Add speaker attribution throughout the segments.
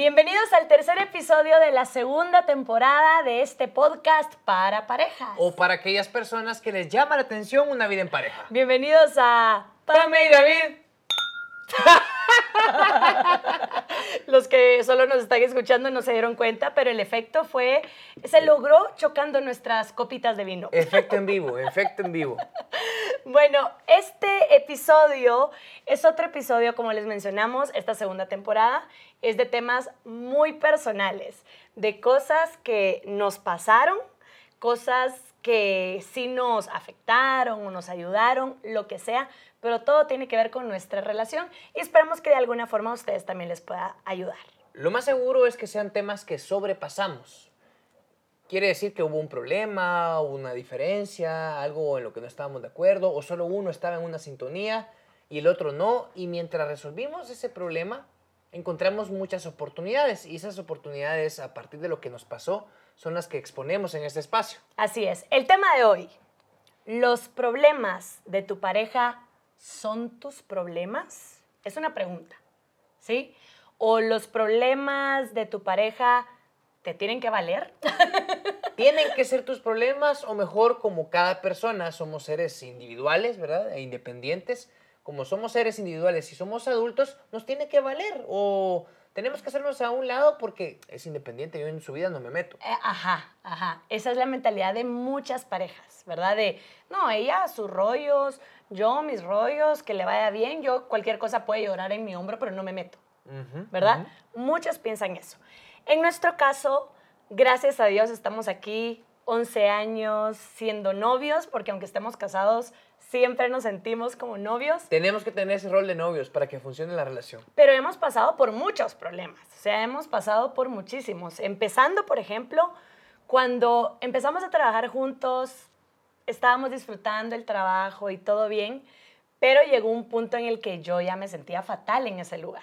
Speaker 1: Bienvenidos al tercer episodio de la segunda temporada de este podcast para parejas.
Speaker 2: O para aquellas personas que les llama la atención una vida en pareja.
Speaker 1: Bienvenidos a
Speaker 2: Pame y David.
Speaker 1: Los que solo nos están escuchando no se dieron cuenta, pero el efecto fue, se logró chocando nuestras copitas de vino.
Speaker 2: Efecto en vivo, efecto en vivo.
Speaker 1: Bueno, este episodio es otro episodio, como les mencionamos, esta segunda temporada es de temas muy personales, de cosas que nos pasaron, cosas que sí nos afectaron o nos ayudaron, lo que sea, pero todo tiene que ver con nuestra relación y esperamos que de alguna forma a ustedes también les pueda ayudar.
Speaker 2: Lo más seguro es que sean temas que sobrepasamos. Quiere decir que hubo un problema, una diferencia, algo en lo que no estábamos de acuerdo, o solo uno estaba en una sintonía y el otro no, y mientras resolvimos ese problema, encontramos muchas oportunidades, y esas oportunidades a partir de lo que nos pasó son las que exponemos en este espacio.
Speaker 1: Así es. El tema de hoy, los problemas de tu pareja son tus problemas? Es una pregunta, ¿sí? ¿O los problemas de tu pareja te tienen que valer?
Speaker 2: ¿Tienen que ser tus problemas o mejor como cada persona somos seres individuales, ¿verdad? E independientes. Como somos seres individuales y somos adultos, nos tiene que valer o tenemos que hacernos a un lado porque es independiente, yo en su vida no me meto.
Speaker 1: Eh, ajá, ajá. Esa es la mentalidad de muchas parejas, ¿verdad? De, no, ella sus rollos, yo mis rollos, que le vaya bien, yo cualquier cosa puede llorar en mi hombro, pero no me meto, ¿verdad? Muchos piensan eso. En nuestro caso, gracias a Dios estamos aquí 11 años siendo novios, porque aunque estemos casados, siempre nos sentimos como novios.
Speaker 2: Tenemos que tener ese rol de novios para que funcione la relación.
Speaker 1: Pero hemos pasado por muchos problemas, o sea, hemos pasado por muchísimos. Empezando, por ejemplo, cuando empezamos a trabajar juntos, estábamos disfrutando el trabajo y todo bien, pero llegó un punto en el que yo ya me sentía fatal en ese lugar.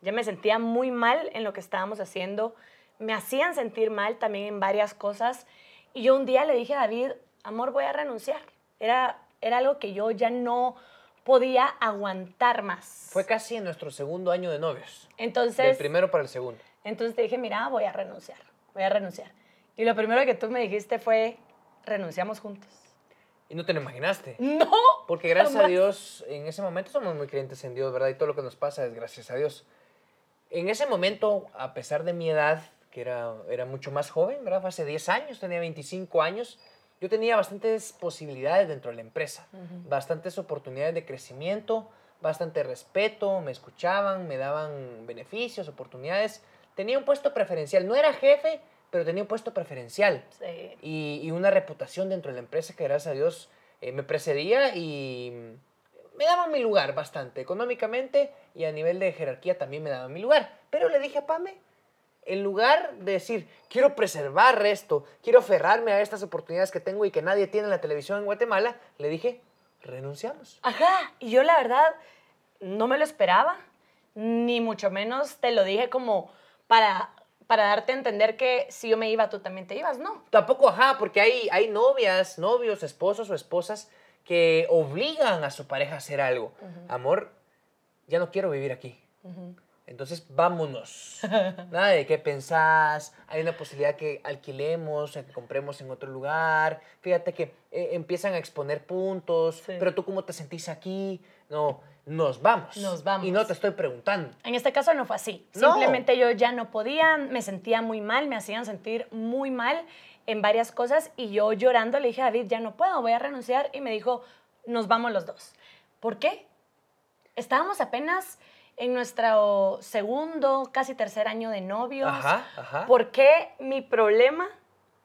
Speaker 1: Ya me sentía muy mal en lo que estábamos haciendo, me hacían sentir mal también en varias cosas. Y yo un día le dije a David, amor, voy a renunciar. Era, era algo que yo ya no podía aguantar más.
Speaker 2: Fue casi en nuestro segundo año de novios.
Speaker 1: Entonces...
Speaker 2: Del primero para el segundo.
Speaker 1: Entonces te dije, mira, voy a renunciar, voy a renunciar. Y lo primero que tú me dijiste fue, renunciamos juntos.
Speaker 2: Y no te lo imaginaste.
Speaker 1: No.
Speaker 2: Porque gracias a Dios, en ese momento somos muy creyentes en Dios, ¿verdad? Y todo lo que nos pasa es gracias a Dios. En ese momento, a pesar de mi edad, que era, era mucho más joven, ¿verdad? Fue hace 10 años, tenía 25 años, yo tenía bastantes posibilidades dentro de la empresa, bastantes oportunidades de crecimiento, bastante respeto, me escuchaban, me daban beneficios, oportunidades. Tenía un puesto preferencial, no era jefe, pero tenía un puesto preferencial y, y, una reputación dentro de la empresa que gracias a Dios eh, me precedía y me daba mi lugar bastante económicamente y a nivel de jerarquía también me daba mi lugar. Pero le dije a Pame, en lugar de decir, quiero preservar esto, quiero aferrarme a estas oportunidades que tengo y que nadie tiene en la televisión en Guatemala, le dije, renunciamos.
Speaker 1: Ajá, y yo la verdad no me lo esperaba, ni mucho menos te lo dije como para para darte a entender que si yo me iba, tú también te ibas, ¿no?
Speaker 2: Tampoco, ajá, porque hay, hay novias, novios, esposos o esposas que obligan a su pareja a hacer algo. Amor, ya no quiero vivir aquí. Entonces vámonos. Nada de qué pensás. Hay una posibilidad que alquilemos, que compremos en otro lugar. Fíjate que eh, empiezan a exponer puntos. Pero tú cómo te sentís aquí. No, nos vamos.
Speaker 1: Nos vamos.
Speaker 2: Y no te estoy preguntando.
Speaker 1: En este caso no fue así. Simplemente yo ya no podía, me sentía muy mal, me hacían sentir muy mal en varias cosas y yo llorando le dije a David, ya no puedo, voy a renunciar y me dijo, nos vamos los dos. ¿Por qué? Estábamos apenas en nuestro segundo, casi tercer año de novios.
Speaker 2: Ajá, ajá.
Speaker 1: ¿Por qué mi problema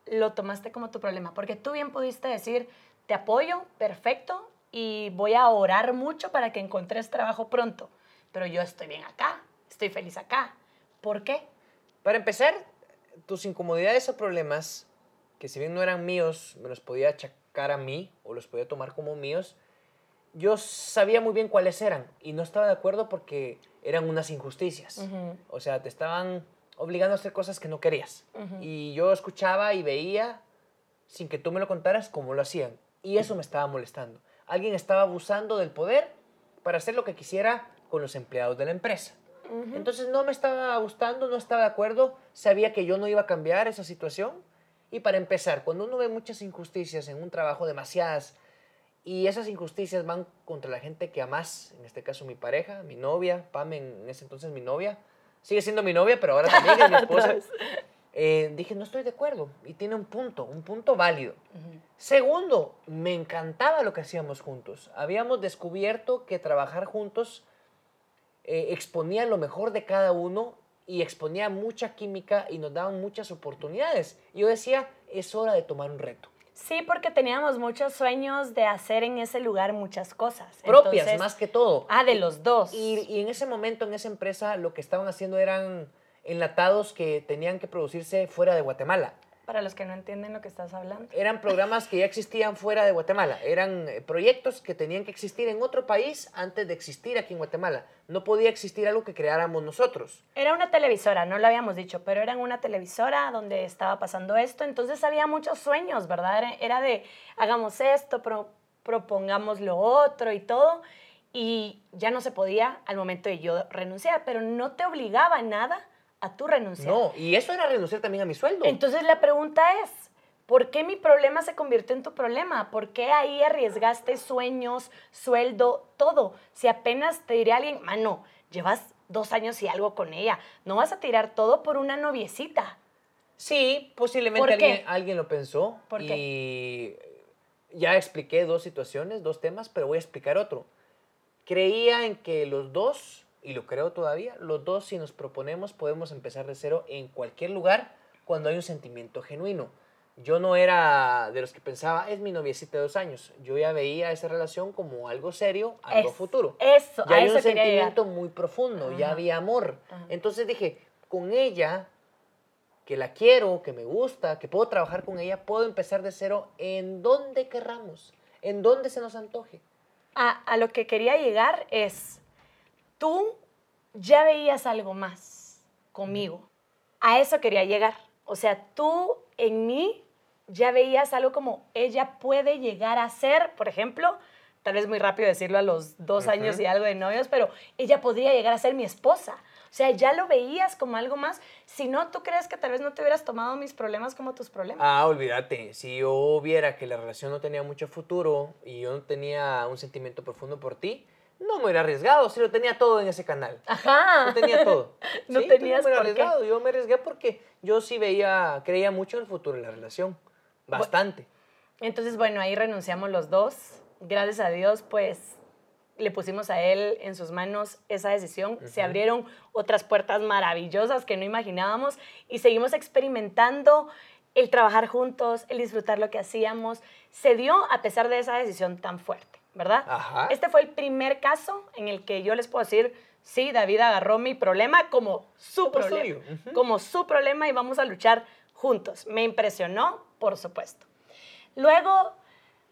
Speaker 1: lo tomaste como tu problema? Porque tú bien pudiste decir, te apoyo, perfecto, y voy a orar mucho para que encontres trabajo pronto. Pero yo estoy bien acá, estoy feliz acá. ¿Por qué?
Speaker 2: Para empezar, tus incomodidades o problemas, que si bien no eran míos, me los podía achacar a mí o los podía tomar como míos, yo sabía muy bien cuáles eran y no estaba de acuerdo porque eran unas injusticias. O sea, te estaban obligando a hacer cosas que no querías. Y yo escuchaba y veía, sin que tú me lo contaras, cómo lo hacían. Y eso me estaba molestando alguien estaba abusando del poder para hacer lo que quisiera con los empleados de la empresa. Entonces no me estaba gustando, no estaba de acuerdo, sabía que yo no iba a cambiar esa situación. Y para empezar, cuando uno ve muchas injusticias en un trabajo, demasiadas, y esas injusticias van contra la gente que amas, en este caso mi pareja, mi novia, Pam en ese entonces mi novia, sigue siendo mi novia, pero ahora también es mi esposa. Eh, dije, no estoy de acuerdo. Y tiene un punto, un punto válido. Segundo, me encantaba lo que hacíamos juntos. Habíamos descubierto que trabajar juntos eh, exponía lo mejor de cada uno y exponía mucha química y nos daban muchas oportunidades. Y yo decía, es hora de tomar un reto.
Speaker 1: Sí, porque teníamos muchos sueños de hacer en ese lugar muchas cosas.
Speaker 2: Propias, más que todo.
Speaker 1: Ah, de los dos.
Speaker 2: Y, y en ese momento, en esa empresa, lo que estaban haciendo eran enlatados que tenían que producirse fuera de Guatemala.
Speaker 1: Para los que no entienden lo que estás hablando.
Speaker 2: Eran programas que ya existían fuera de Guatemala. Eran eh, proyectos que tenían que existir en otro país antes de existir aquí en Guatemala. No podía existir algo que creáramos nosotros.
Speaker 1: Era una televisora, no lo habíamos dicho, pero era una televisora donde estaba pasando esto. Entonces había muchos sueños, ¿verdad? Era de hagamos esto, propongamos lo otro y todo. Y ya no se podía al momento de yo renunciar, pero no te obligaba nada a tu renunciar.
Speaker 2: No, y eso era renunciar también a mi sueldo.
Speaker 1: Entonces la pregunta es, ¿por qué mi problema se convirtió en tu problema? ¿Por qué ahí arriesgaste sueños, sueldo, todo? Si apenas te diría alguien, mano, llevas dos años y algo con ella, no vas a tirar todo por una noviecita.
Speaker 2: Sí, posiblemente alguien, alguien, lo pensó. ¿Por y ya expliqué dos situaciones, dos temas, pero voy a explicar otro. Creía en que los dos y lo creo todavía, los dos si nos proponemos podemos empezar de cero en cualquier lugar cuando hay un sentimiento genuino. Yo no era de los que pensaba, es mi noviecita de dos años. Yo ya veía esa relación como algo serio, algo futuro.
Speaker 1: Eso,
Speaker 2: ya hay un sentimiento muy profundo, ya había amor. Entonces dije, con ella, que la quiero, que me gusta, que puedo trabajar con ella, puedo empezar de cero en donde querramos, en donde se nos antoje.
Speaker 1: a lo que quería llegar es, tú ya veías algo más conmigo. A eso quería llegar. O sea, tú en mí ya veías algo como ella puede llegar a ser, por ejemplo, tal vez muy rápido decirlo a los dos años y algo de novios, pero ella podría llegar a ser mi esposa. O sea, ya lo veías como algo más. Si no, ¿tú crees que tal vez no te hubieras tomado mis problemas como tus problemas?
Speaker 2: Ah, olvídate. Si yo viera que la relación no tenía mucho futuro y yo no tenía un sentimiento profundo por ti, no me hubiera arriesgado, si lo tenía todo en ese canal.
Speaker 1: Ajá.
Speaker 2: No tenía todo.
Speaker 1: no tenías
Speaker 2: no me arriesgado. Yo me arriesgué porque yo sí veía, creía mucho en el futuro de la relación. Bastante.
Speaker 1: Entonces, bueno, ahí renunciamos los dos. Gracias a Dios, pues le pusimos a él en sus manos esa decisión. Se abrieron otras puertas maravillosas que no imaginábamos y seguimos experimentando el trabajar juntos, el disfrutar lo que hacíamos. Se dio a pesar de esa decisión tan fuerte. ¿Verdad? Este fue el primer caso en el que yo les puedo decir, sí, David agarró mi problema como su problema, como su problema y vamos a luchar juntos. Me impresionó, por supuesto. Luego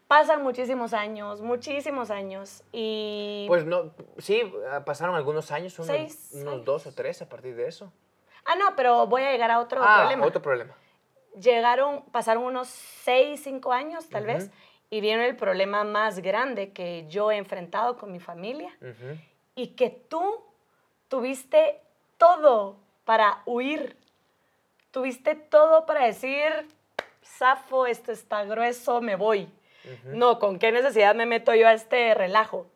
Speaker 1: pasan muchísimos años, muchísimos años y...
Speaker 2: Pues no, sí, pasaron algunos años, unos, dos o tres a partir de eso.
Speaker 1: Ah, no, pero voy a llegar a otro
Speaker 2: ah,
Speaker 1: problema.
Speaker 2: otro problema.
Speaker 1: Llegaron, pasaron unos seis, cinco años tal vez, y viene el problema más grande que yo he enfrentado con mi familia y que tú tuviste todo para huir. Tuviste todo para decir, zafo, esto está grueso, me voy. No, ¿con qué necesidad me meto yo a este relajo?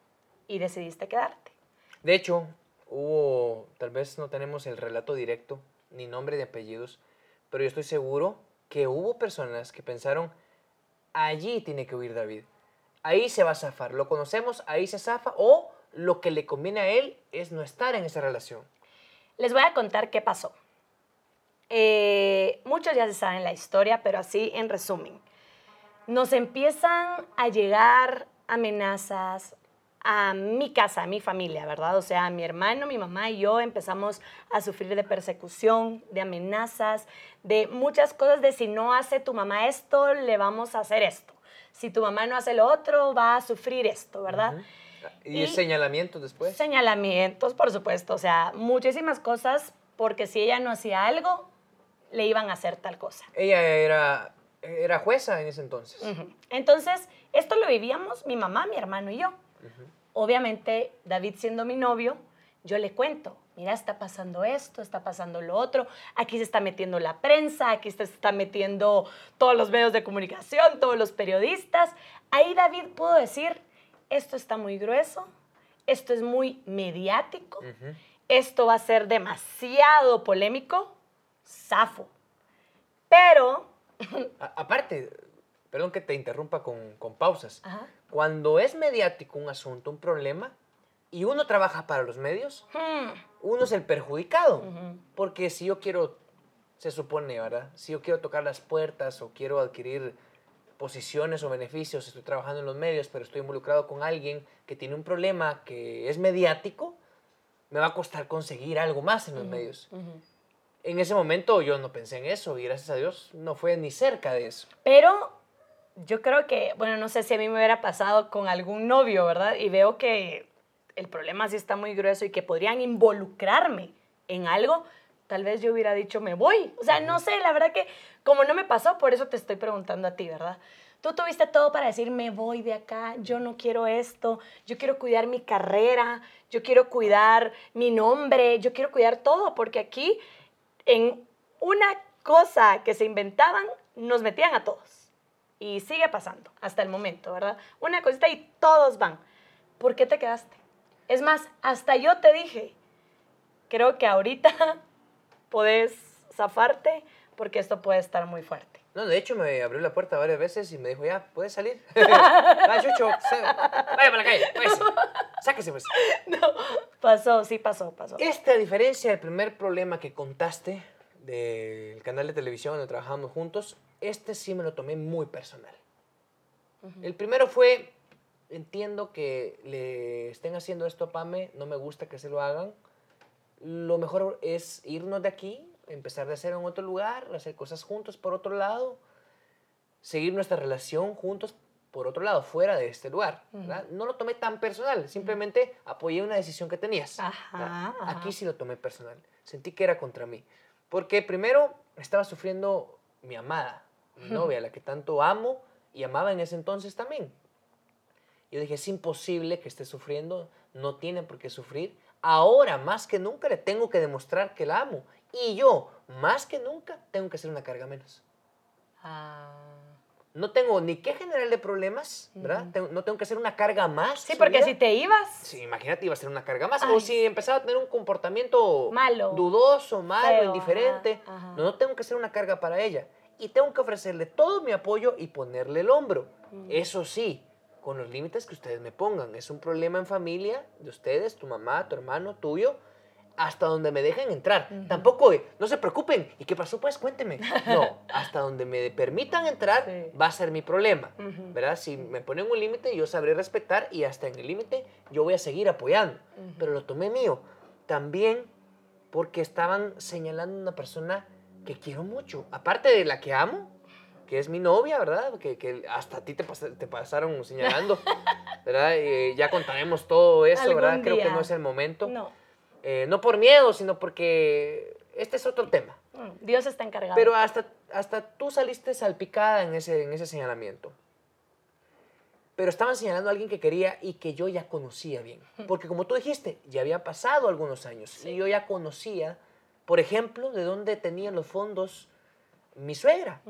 Speaker 1: Y decidiste quedarte.
Speaker 2: De hecho, hubo, tal vez no tenemos el relato directo, ni nombre de apellidos, pero yo estoy seguro que hubo personas que pensaron, allí tiene que huir David. Ahí se va a zafar. Lo conocemos, ahí se zafa o lo que le conviene a él es no estar en esa relación.
Speaker 1: Les voy a contar qué pasó. Eh, muchos ya se saben la historia, pero así en resumen. Nos empiezan a llegar amenazas, a mi casa, a mi familia, ¿verdad? O sea, mi hermano, mi mamá y yo empezamos a sufrir de persecución, de amenazas, de muchas cosas de si no hace tu mamá esto, le vamos a hacer esto. Si tu mamá no hace lo otro, va a sufrir esto, ¿verdad?
Speaker 2: ¿Y, señalamientos después?
Speaker 1: Señalamientos, por supuesto. O sea, muchísimas cosas porque si ella no hacía algo, le iban a hacer tal cosa.
Speaker 2: Ella era, era jueza en ese entonces.
Speaker 1: Entonces, esto lo vivíamos mi mamá, mi hermano y yo. Obviamente, David siendo mi novio, yo le cuento, mira, está pasando esto, está pasando lo otro, aquí se está metiendo la prensa, aquí se está metiendo todos los medios de comunicación, todos los periodistas. Ahí David pudo decir, esto está muy grueso, esto es muy mediático, esto va a ser demasiado polémico, zafo. Pero...
Speaker 2: aparte, perdón que te interrumpa con, pausas. Cuando es mediático un asunto, un problema, y uno trabaja para los medios, hmm. uno es el perjudicado. Porque si yo quiero, se supone, ¿verdad? Si yo quiero tocar las puertas o quiero adquirir posiciones o beneficios, estoy trabajando en los medios, pero estoy involucrado con alguien que tiene un problema que es mediático, me va a costar conseguir algo más en los medios. En ese momento yo no pensé en eso y gracias a Dios no fue ni cerca de eso.
Speaker 1: Pero yo creo que, bueno, no sé si a mí me hubiera pasado con algún novio, ¿verdad? Y veo que el problema sí está muy grueso y que podrían involucrarme en algo, tal vez yo hubiera dicho me voy. O sea, no sé, la verdad que como no me pasó, por eso te estoy preguntando a ti, ¿verdad? Tú tuviste todo para decir me voy de acá, yo no quiero esto, yo quiero cuidar mi carrera, yo quiero cuidar mi nombre, yo quiero cuidar todo, porque aquí en una cosa que se inventaban, nos metían a todos. Y sigue pasando hasta el momento, ¿verdad? Una cosita y todos van. ¿Por qué te quedaste? Es más, hasta yo te dije, creo que ahorita podés zafarte porque esto puede estar muy fuerte.
Speaker 2: No, de hecho me abrió la puerta varias veces y me dijo, ya, puedes salir. vaya, Chucho, vaya para la calle, pues. Sáquese, pues.
Speaker 1: No, pasó, sí pasó, pasó.
Speaker 2: Esta diferencia del primer problema que contaste del canal de televisión donde trabajamos juntos, este sí me lo tomé muy personal. El primero fue entiendo que le estén haciendo esto a Pame, no me gusta que se lo hagan. Lo mejor es irnos de aquí, empezar de hacer en otro lugar, hacer cosas juntos por otro lado, seguir nuestra relación juntos por otro lado, fuera de este lugar. No lo tomé tan personal, simplemente apoyé una decisión que tenías. Aquí sí lo tomé personal. Sentí que era contra mí. Porque primero estaba sufriendo mi amada, mi novia, la que tanto amo y amaba en ese entonces también. Yo dije, es imposible que esté sufriendo, no tiene por qué sufrir. Ahora, más que nunca, le tengo que demostrar que la amo. Y yo, más que nunca, tengo que ser una carga menos. Ah. No tengo ni que generarle problemas, ¿verdad? no tengo que ser una carga más.
Speaker 1: Sí, porque si te ibas.
Speaker 2: Sí, imagínate, iba a ser una carga más. O si empezaba a tener un comportamiento malo, dudoso, malo, indiferente. No, no tengo que ser una carga para ella. Y tengo que ofrecerle todo mi apoyo y ponerle el hombro. Eso sí, con los límites que ustedes me pongan. Es un problema en familia de ustedes, tu mamá, tu hermano, tuyo, hasta donde me dejen entrar. Tampoco, no se preocupen. ¿Y qué pasó? Pues cuénteme. No, hasta donde me permitan entrar va a ser mi problema. ¿Verdad? Si me ponen un límite, yo sabré respetar y hasta en el límite yo voy a seguir apoyando. Pero lo tomé mío. También porque estaban señalando a una persona que quiero mucho. Aparte de la que amo, que es mi novia, ¿verdad? Que, que hasta a ti te, te pasaron señalando, ¿verdad? ya contaremos todo eso, ¿verdad? Creo que no es el momento. No. Eh, no por miedo, sino porque este es otro tema.
Speaker 1: Mm, Dios está encargado.
Speaker 2: Pero hasta, hasta tú saliste salpicada en ese, en ese señalamiento. Pero estaban señalando a alguien que quería y que yo ya conocía bien. Porque como tú dijiste, ya había pasado algunos años. Y yo ya conocía, por ejemplo, de dónde tenían los fondos mi suegra.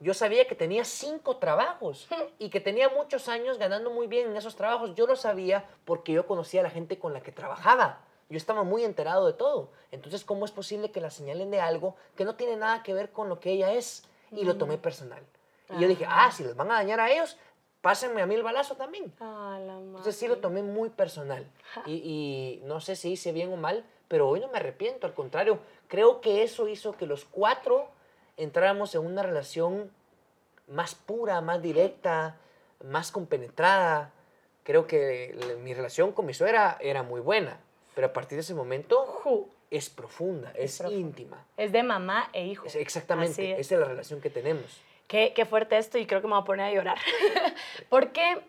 Speaker 2: Yo sabía que tenía cinco trabajos y que tenía muchos años ganando muy bien en esos trabajos. Yo lo sabía porque yo conocía a la gente con la que trabajaba. Yo estaba muy enterado de todo. Entonces, ¿cómo es posible que la señalen de algo que no tiene nada que ver con lo que ella es? Y lo tomé personal. Y yo dije, ah. si les van a dañar a ellos, pásenme a mí el balazo también. Ah, Entonces sí lo tomé muy personal. Y, y, no sé si hice bien o mal, pero hoy no me arrepiento. Al contrario, creo que eso hizo que los cuatro entráramos en una relación más pura, más directa, más compenetrada. Creo que mi relación con mi suegra era muy buena, pero a partir de ese momento es profunda, es, íntima.
Speaker 1: Es de mamá e hijo.
Speaker 2: exactamente, esa es la relación que tenemos.
Speaker 1: Qué, qué, fuerte esto y creo que me voy a poner a llorar. Porque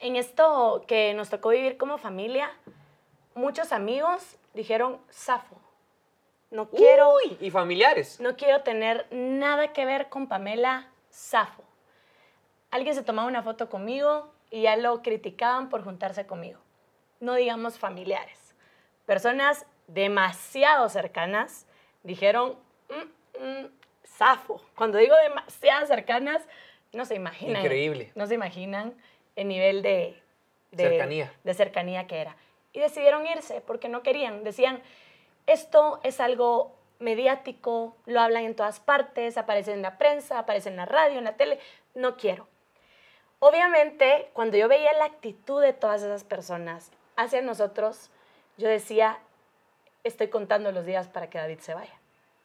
Speaker 1: en esto que nos tocó vivir como familia, muchos amigos dijeron, Zafo, no quiero...
Speaker 2: y familiares.
Speaker 1: No quiero tener nada que ver con Pamela Safo. Alguien se tomaba una foto conmigo y ya lo criticaban por juntarse conmigo. No digamos familiares. Personas demasiado cercanas, dijeron, mm, mm, zafo. Cuando digo demasiado cercanas, no se imaginan.
Speaker 2: Increíble.
Speaker 1: No se imaginan el nivel de, de
Speaker 2: Cercanía.
Speaker 1: de cercanía que era. Y decidieron irse porque no querían. Decían, esto es algo mediático, lo hablan en todas partes, aparece en la prensa, aparece en la radio, en la tele, no quiero. Obviamente, cuando yo veía la actitud de todas esas personas hacia nosotros, yo decía, estoy contando los días para que David se vaya.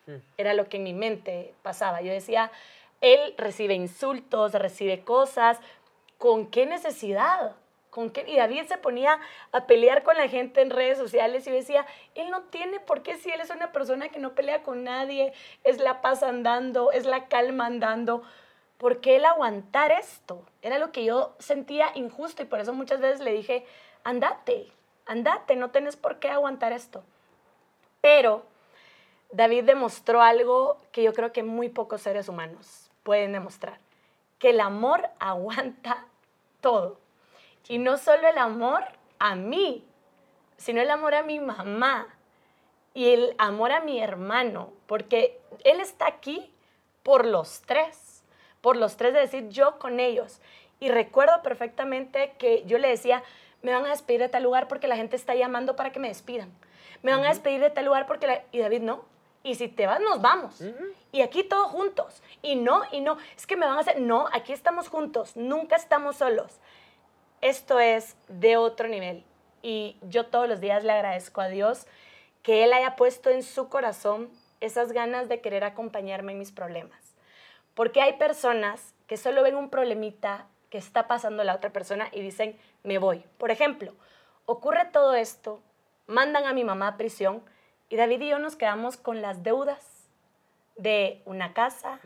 Speaker 2: Mm.
Speaker 1: Era lo que en mi mente pasaba. Yo decía, él recibe insultos, recibe cosas, ¿con qué necesidad? ¿Con qué? Y David se ponía a pelear con la gente en redes sociales y decía, él no tiene por qué si él es una persona que no pelea con nadie, es la paz andando, es la calma andando. ¿Por qué él aguantar esto? Era lo que yo sentía injusto y por eso muchas veces le dije, andate, andate, no tienes por qué aguantar esto. Pero David demostró algo que yo creo que muy pocos seres humanos pueden demostrar, que el amor aguanta todo. Y no solo el amor a mí, sino el amor a mi mamá y el amor a mi hermano, porque él está aquí por los tres, por los tres de decir yo con ellos. Y recuerdo perfectamente que yo le decía, me van a despedir de tal lugar porque la gente está llamando para que me despidan. Me van a despedir de tal lugar porque... la-". Y David, no. Y si te vas, nos vamos. Y aquí todos juntos. Y no, y no. Es que me van a hacer... No, aquí estamos juntos. Nunca estamos solos. Esto es de otro nivel. Y yo todos los días le agradezco a Dios que Él haya puesto en su corazón esas ganas de querer acompañarme en mis problemas. Porque hay personas que solo ven un problemita que está pasando la otra persona y dicen, me voy. Por ejemplo, ocurre todo esto, mandan a mi mamá a prisión y David y yo nos quedamos con las deudas de una casa,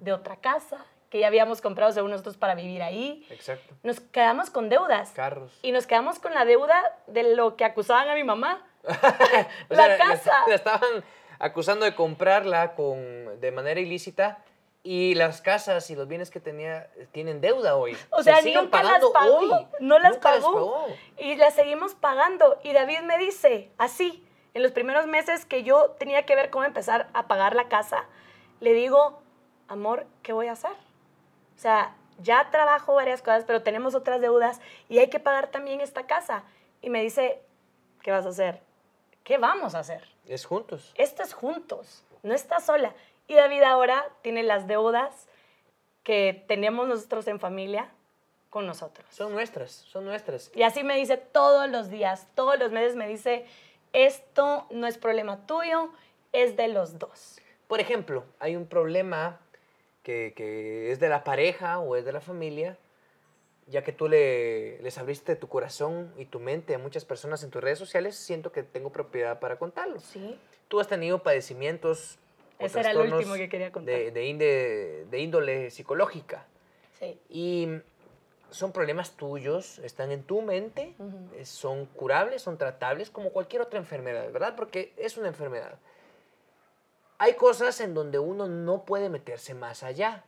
Speaker 1: de otra casa, que ya habíamos comprado según nosotros para vivir ahí.
Speaker 2: Exacto.
Speaker 1: Nos quedamos con deudas.
Speaker 2: Carros.
Speaker 1: Y nos quedamos con la deuda de lo que acusaban a mi mamá. La
Speaker 2: sea,
Speaker 1: casa.
Speaker 2: La estaban acusando de comprarla con, de manera ilícita y las casas y los bienes que tenía tienen deuda hoy.
Speaker 1: O
Speaker 2: Se
Speaker 1: sea,
Speaker 2: siguen
Speaker 1: nunca las pagó.
Speaker 2: hoy.
Speaker 1: No las pagó. Y las seguimos pagando. Y David me dice, así, en los primeros meses que yo tenía que ver cómo empezar a pagar la casa, le digo, amor, ¿qué voy a hacer? O sea, ya trabajo varias cosas, pero tenemos otras deudas y hay que pagar también esta casa. Y me dice, ¿qué vas a hacer? ¿Qué vamos a hacer?
Speaker 2: Es juntos.
Speaker 1: Esto es juntos, no estás sola. Y David ahora tiene las deudas que tenemos nosotros en familia con nosotros.
Speaker 2: Son nuestras, son nuestras.
Speaker 1: Y así me dice todos los días, todos los meses me dice, esto no es problema tuyo, es de los dos.
Speaker 2: Por ejemplo, hay un problema que, que es de la pareja o es de la familia, ya que tú le, les abriste tu corazón y tu mente a muchas personas en tus redes sociales, siento que tengo propiedad para contarlo.
Speaker 1: Sí.
Speaker 2: Tú has tenido padecimientos
Speaker 1: Ese era el último que quería contar.
Speaker 2: De, de inde- de índole psicológica.
Speaker 1: Sí.
Speaker 2: Y son problemas tuyos, están en tu mente, son curables, son tratables como cualquier otra enfermedad, ¿verdad? Porque es una enfermedad. Hay cosas en donde uno no puede meterse más allá.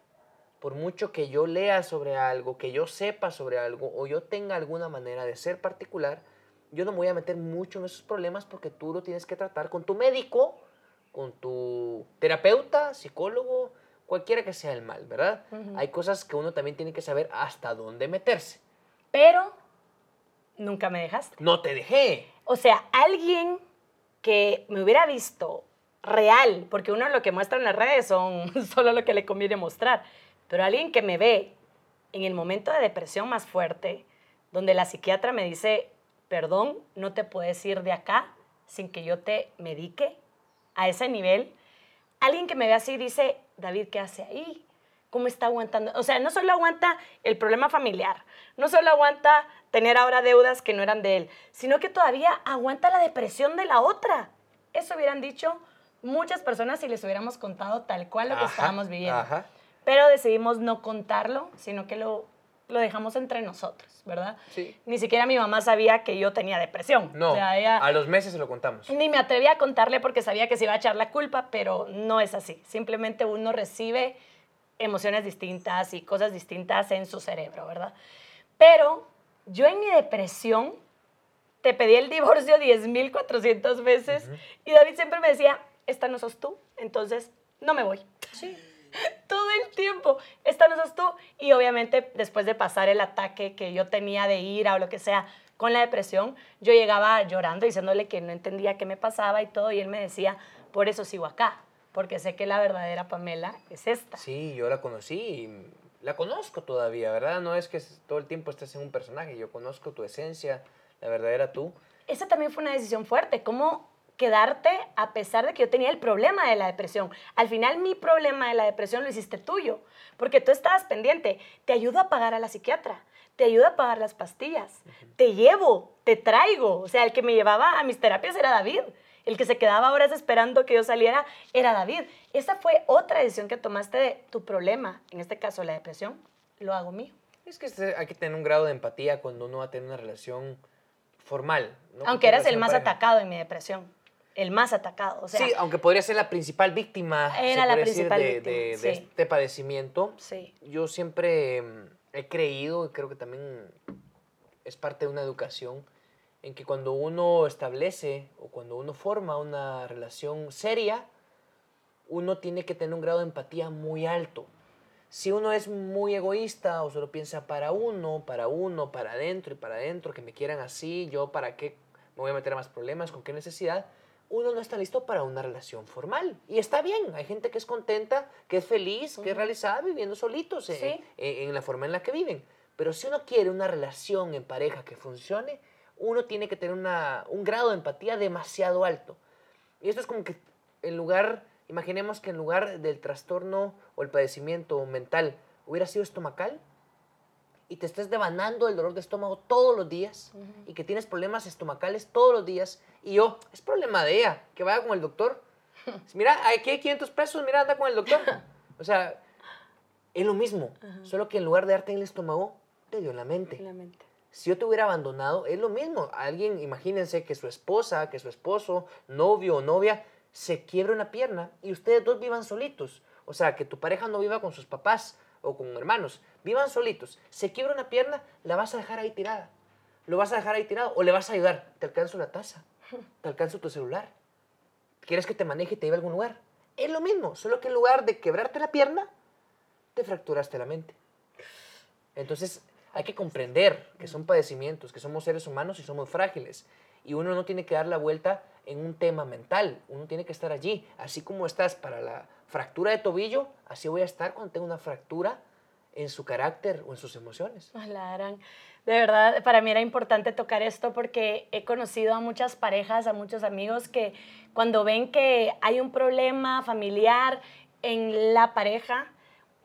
Speaker 2: Por mucho que yo lea sobre algo, que yo sepa sobre algo o yo tenga alguna manera de ser particular, yo no me voy a meter mucho en esos problemas porque tú lo tienes que tratar con tu médico, con tu terapeuta, psicólogo, cualquiera que sea el mal, ¿verdad? Hay cosas que uno también tiene que saber hasta dónde meterse.
Speaker 1: Pero nunca me dejaste.
Speaker 2: No te dejé.
Speaker 1: O sea, alguien que me hubiera visto real, porque uno lo que muestra en las redes son solo lo que le conviene mostrar, pero alguien que me ve en el momento de depresión más fuerte, donde la psiquiatra me dice, perdón, no te puedes ir de acá sin que yo te medique a ese nivel, alguien que me ve así dice, David, ¿qué hace ahí? ¿Cómo está aguantando? O sea, no solo aguanta el problema familiar, no solo aguanta tener ahora deudas que no eran de él, sino que todavía aguanta la depresión de la otra. Eso hubieran dicho muchas personas si les hubiéramos contado tal cual lo que
Speaker 2: Ajá,
Speaker 1: estábamos viviendo.
Speaker 2: ajá.
Speaker 1: Pero decidimos no contarlo, sino que lo, lo dejamos entre nosotros, ¿verdad?
Speaker 2: Sí.
Speaker 1: Ni siquiera mi mamá sabía que yo tenía depresión.
Speaker 2: No,
Speaker 1: O sea, ella-
Speaker 2: a los meses se lo contamos.
Speaker 1: ni me atreví a contarle porque sabía que se iba a echar la culpa, pero no es así. Simplemente uno recibe emociones distintas y cosas distintas en su cerebro, ¿verdad? Pero yo en mi depresión te pedí el divorcio 10.400 veces y David siempre me decía, esta no sos tú, entonces no me voy.
Speaker 2: Sí.
Speaker 1: Todo el tiempo, esta no sos tú. Y obviamente después de pasar el ataque que yo tenía de ira o lo que sea con la depresión, yo llegaba llorando diciéndole que no entendía qué me pasaba y todo y él me decía, por eso sigo acá, porque sé que la verdadera Pamela es esta.
Speaker 2: Sí, yo la conocí y la conozco todavía, ¿verdad? No es que todo el tiempo estés en un personaje, yo conozco tu esencia, la verdadera tú.
Speaker 1: Esa también fue una decisión fuerte, cómo quedarte a pesar de que yo tenía el problema de la depresión. Al final mi problema de la depresión lo hiciste tuyo, porque tú estabas pendiente. Te ayudo a pagar a la psiquiatra, te ayudo a pagar las pastillas, te llevo, te traigo. O sea, el que me llevaba a mis terapias era David. El que se quedaba horas esperando que yo saliera era David. Esa fue otra decisión que tomaste de tu problema, en este caso la depresión, lo hago mío.
Speaker 2: Es que este, hay que tener un grado de empatía cuando uno va a tener una relación formal.
Speaker 1: Aunque eras el más atacado en mi depresión el más atacado.
Speaker 2: sí, aunque podría ser la principal víctima
Speaker 1: era la principal
Speaker 2: de, de, este padecimiento.
Speaker 1: Sí.
Speaker 2: Yo siempre mm, he creído, y creo que también es parte de una educación, en que cuando uno establece o cuando uno forma una relación seria, uno tiene que tener un grado de empatía muy alto. Si uno es muy egoísta o solo piensa para uno, para uno, para adentro y para adentro, que me quieran así, yo para qué me voy a meter a más problemas, con qué necesidad, uno no está listo para una relación formal. Y está bien, hay gente que es contenta, que es feliz, que es realizada viviendo solitos en, la forma en la que viven. Pero si uno quiere una relación en pareja que funcione, uno tiene que tener una, un grado de empatía demasiado alto. Y esto es como que en lugar, imaginemos que en lugar del trastorno o el padecimiento mental hubiera sido estomacal, y te estés devanando el dolor de estómago todos los días y que tienes problemas estomacales todos los días y yo, es problema de ella, que vaya con el doctor. Mira, aquí hay 500 pesos, mira, anda con el doctor. O sea, es lo mismo, solo que en lugar de darte en el estómago, te dio en la mente.
Speaker 1: la mente.
Speaker 2: Si yo te hubiera abandonado, es lo mismo. Alguien, imagínense que su esposa, que su esposo, novio o novia, se quiebra una pierna y ustedes dos vivan solitos. O sea, que tu pareja no viva con sus papás o con hermanos, vivan solitos, se quiebra una pierna, la vas a dejar ahí tirada. Lo vas a dejar ahí tirado o le vas a ayudar. Te alcanzo la taza, te alcanzo tu celular. ¿Quieres que te maneje y te lleve a algún lugar? Es lo mismo, solo que en lugar de quebrarte la pierna, te fracturaste la mente. Entonces, hay que comprender que son padecimientos, que somos seres humanos y somos frágiles. Y uno no tiene que dar la vuelta en un tema mental, uno tiene que estar allí. Así como estás para la fractura de tobillo, así voy a estar cuando tenga una fractura en su carácter o en sus emociones.
Speaker 1: De verdad, para mí era importante tocar esto porque he conocido a muchas parejas, a muchos amigos que cuando ven que hay un problema familiar en la pareja,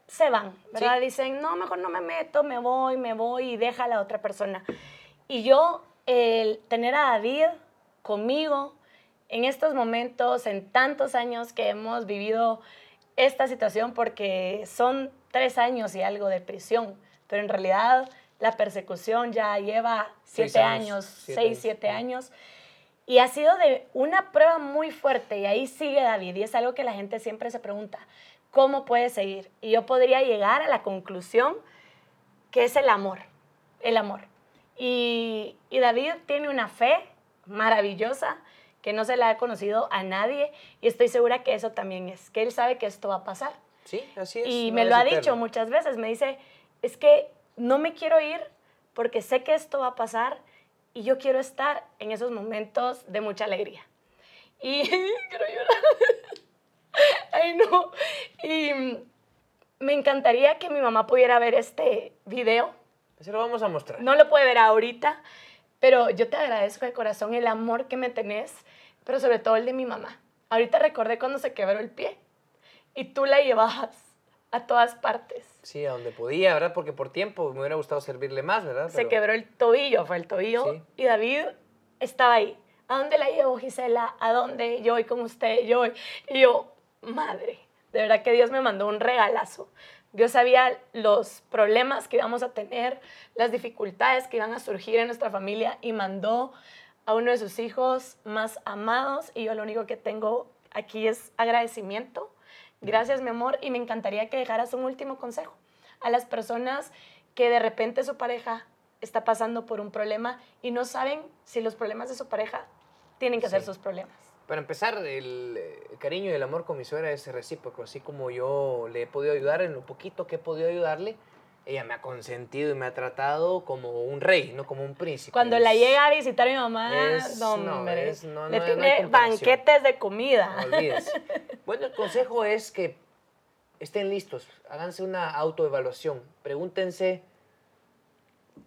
Speaker 1: se van, ¿verdad? Dicen, no, mejor no me meto, me voy, me voy y deja a la otra persona. Y yo, el tener a David conmigo, en estos momentos, en tantos años que hemos vivido esta situación, porque son tres años y algo de prisión, pero en realidad la persecución ya lleva siete años, seis, siete años. Y ha sido de una prueba muy fuerte y ahí sigue David y es algo que la gente siempre se pregunta, ¿cómo puede seguir? Y yo podría llegar a la conclusión que es el amor, el amor. Y, y David tiene una fe maravillosa que no se la ha conocido a nadie y estoy segura que eso también es, que él sabe que esto va a pasar.
Speaker 2: Sí, así es.
Speaker 1: Y me lo ha dicho muchas veces, me dice, es que no me quiero ir porque sé que esto va a pasar y yo quiero estar en esos momentos de mucha alegría. Y quiero llorar. Ay, no. Y me encantaría que mi mamá pudiera ver este video.
Speaker 2: Se lo vamos a mostrar.
Speaker 1: No lo puede ver ahorita, pero yo te agradezco de corazón el amor que me tenés, pero sobre todo el de mi mamá. Ahorita recordé cuando se quebró el pie y tú la llevabas a todas partes.
Speaker 2: Sí, a donde podía, ¿verdad? Porque por tiempo me hubiera gustado servirle más, ¿verdad?
Speaker 1: Se quebró el tobillo, fue el tobillo. Y David estaba ahí. ¿A dónde la llevo, Gisela? ¿A dónde? Yo voy con usted, yo voy. Y yo, madre, de verdad que Dios me mandó un regalazo. Dios sabía los problemas que íbamos a tener, las dificultades que iban a surgir en nuestra familia y mandó a uno de sus hijos más amados y yo lo único que tengo aquí es agradecimiento. Gracias, mi amor, y me encantaría que dejaras un último consejo a las personas que de repente su pareja está pasando por un problema y no saben si los problemas de su pareja tienen que ser sus problemas.
Speaker 2: Para empezar, el, eh, cariño y el amor con mi suegra es recíproco. Así como yo le he podido ayudar en lo poquito que he podido ayudarle, ella me ha consentido y me ha tratado como un rey, no como un príncipe.
Speaker 1: Cuando la llega a visitar a mi mamá,
Speaker 2: es-
Speaker 1: no, hombre,
Speaker 2: es- no,
Speaker 1: le
Speaker 2: no hay
Speaker 1: tiene banquetes de comida.
Speaker 2: No olvides. Bueno, el consejo es que estén listos, háganse una autoevaluación, pregúntense,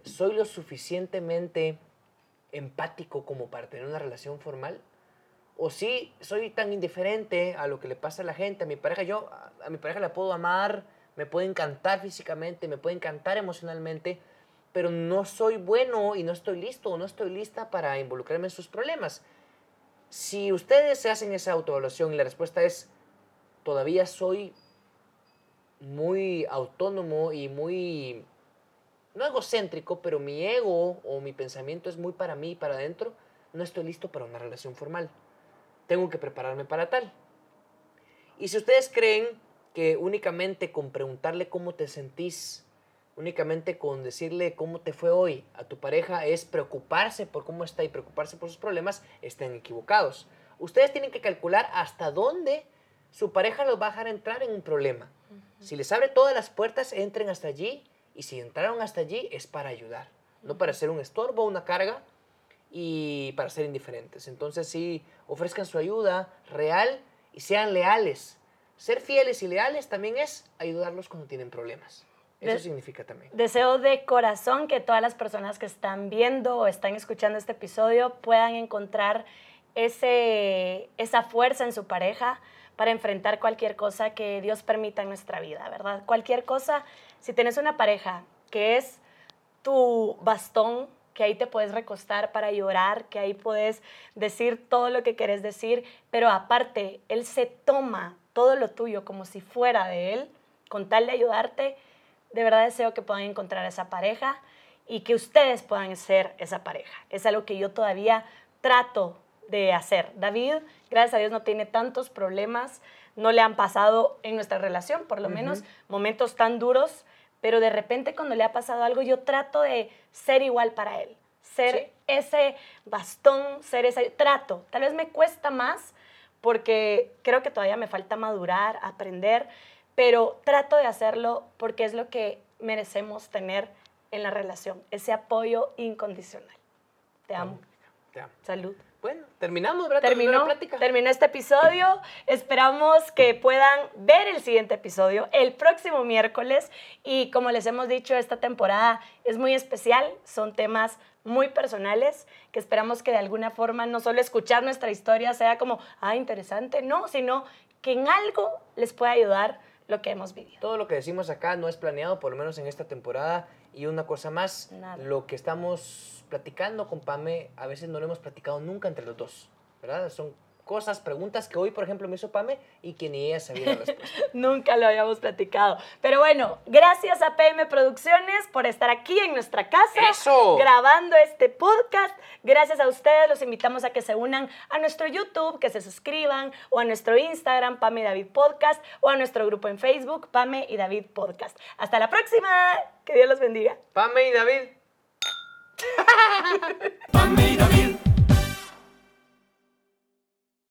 Speaker 2: ¿soy lo suficientemente empático como para tener una relación formal? ¿O sí soy tan indiferente a lo que le pasa a la gente, a mi pareja? Yo a mi pareja la puedo amar, me puede encantar físicamente, me puede encantar emocionalmente, pero no soy bueno y no estoy listo o no estoy lista para involucrarme en sus problemas. Si ustedes se hacen esa autoevaluación y la respuesta es, todavía soy muy autónomo y muy, no egocéntrico, pero mi ego o mi pensamiento es muy para mí, para adentro, no estoy listo para una relación formal. Tengo que prepararme para tal. Y si ustedes creen que únicamente con preguntarle cómo te sentís, únicamente con decirle cómo te fue hoy a tu pareja es preocuparse por cómo está y preocuparse por sus problemas, estén equivocados. Ustedes tienen que calcular hasta dónde su pareja los va a dejar entrar en un problema. Si les abre todas las puertas, entren hasta allí y si entraron hasta allí es para ayudar, no para ser un estorbo, una carga y para ser indiferentes. Entonces sí, ofrezcan su ayuda real y sean leales. Ser fieles y leales también es ayudarlos cuando tienen problemas. Eso
Speaker 1: De-
Speaker 2: significa también.
Speaker 1: Deseo de corazón que todas las personas que están viendo o están escuchando este episodio puedan encontrar ese, esa fuerza en su pareja para enfrentar cualquier cosa que Dios permita en nuestra vida, ¿verdad? Cualquier cosa, si tienes una pareja que es tu bastón, que ahí te puedes recostar para llorar, que ahí puedes decir todo lo que quieres decir, pero aparte, Él se toma todo lo tuyo como si fuera de Él, con tal de ayudarte, de verdad deseo que puedan encontrar esa pareja y que ustedes puedan ser esa pareja. Es algo que yo todavía trato de hacer. David, gracias a Dios, no tiene tantos problemas, no le han pasado en nuestra relación, por lo menos, momentos tan duros, pero de repente cuando le ha pasado algo, yo trato de ser igual para él, ser
Speaker 2: Sí.
Speaker 1: ese bastón, ser ese trato. Tal vez me cuesta más porque creo que todavía me falta madurar, aprender, pero trato de hacerlo porque es lo que merecemos tener en la relación, ese apoyo incondicional. Te amo.
Speaker 2: Te amo.
Speaker 1: Salud.
Speaker 2: Bueno, terminamos, ¿verdad? Terminó la
Speaker 1: terminó este episodio. Esperamos que puedan ver el siguiente episodio el próximo miércoles. Y como les hemos dicho, esta temporada es muy especial. Son temas muy personales que esperamos que de alguna forma no solo escuchar nuestra historia sea como, ah, interesante, no, sino que en algo les pueda ayudar lo que hemos vivido.
Speaker 2: Todo lo que decimos acá no es planeado, por lo menos en esta temporada. Y una cosa más,
Speaker 1: Nada.
Speaker 2: lo que estamos platicando con Pame, a veces no lo hemos platicado nunca entre los dos, ¿verdad? Son cosas, preguntas que hoy, por ejemplo, me hizo Pame y que ni ella sabía la respuesta.
Speaker 1: Nunca lo habíamos platicado. Pero bueno, gracias a PM Producciones por estar aquí en nuestra casa.
Speaker 2: ¡Eso!
Speaker 1: Grabando este podcast. Gracias a ustedes. Los invitamos a que se unan a nuestro YouTube, que se suscriban, o a nuestro Instagram, Pame y David Podcast, o a nuestro grupo en Facebook, Pame y David Podcast. Hasta la próxima. Que Dios los bendiga.
Speaker 2: Pame y David.
Speaker 3: Pame y David,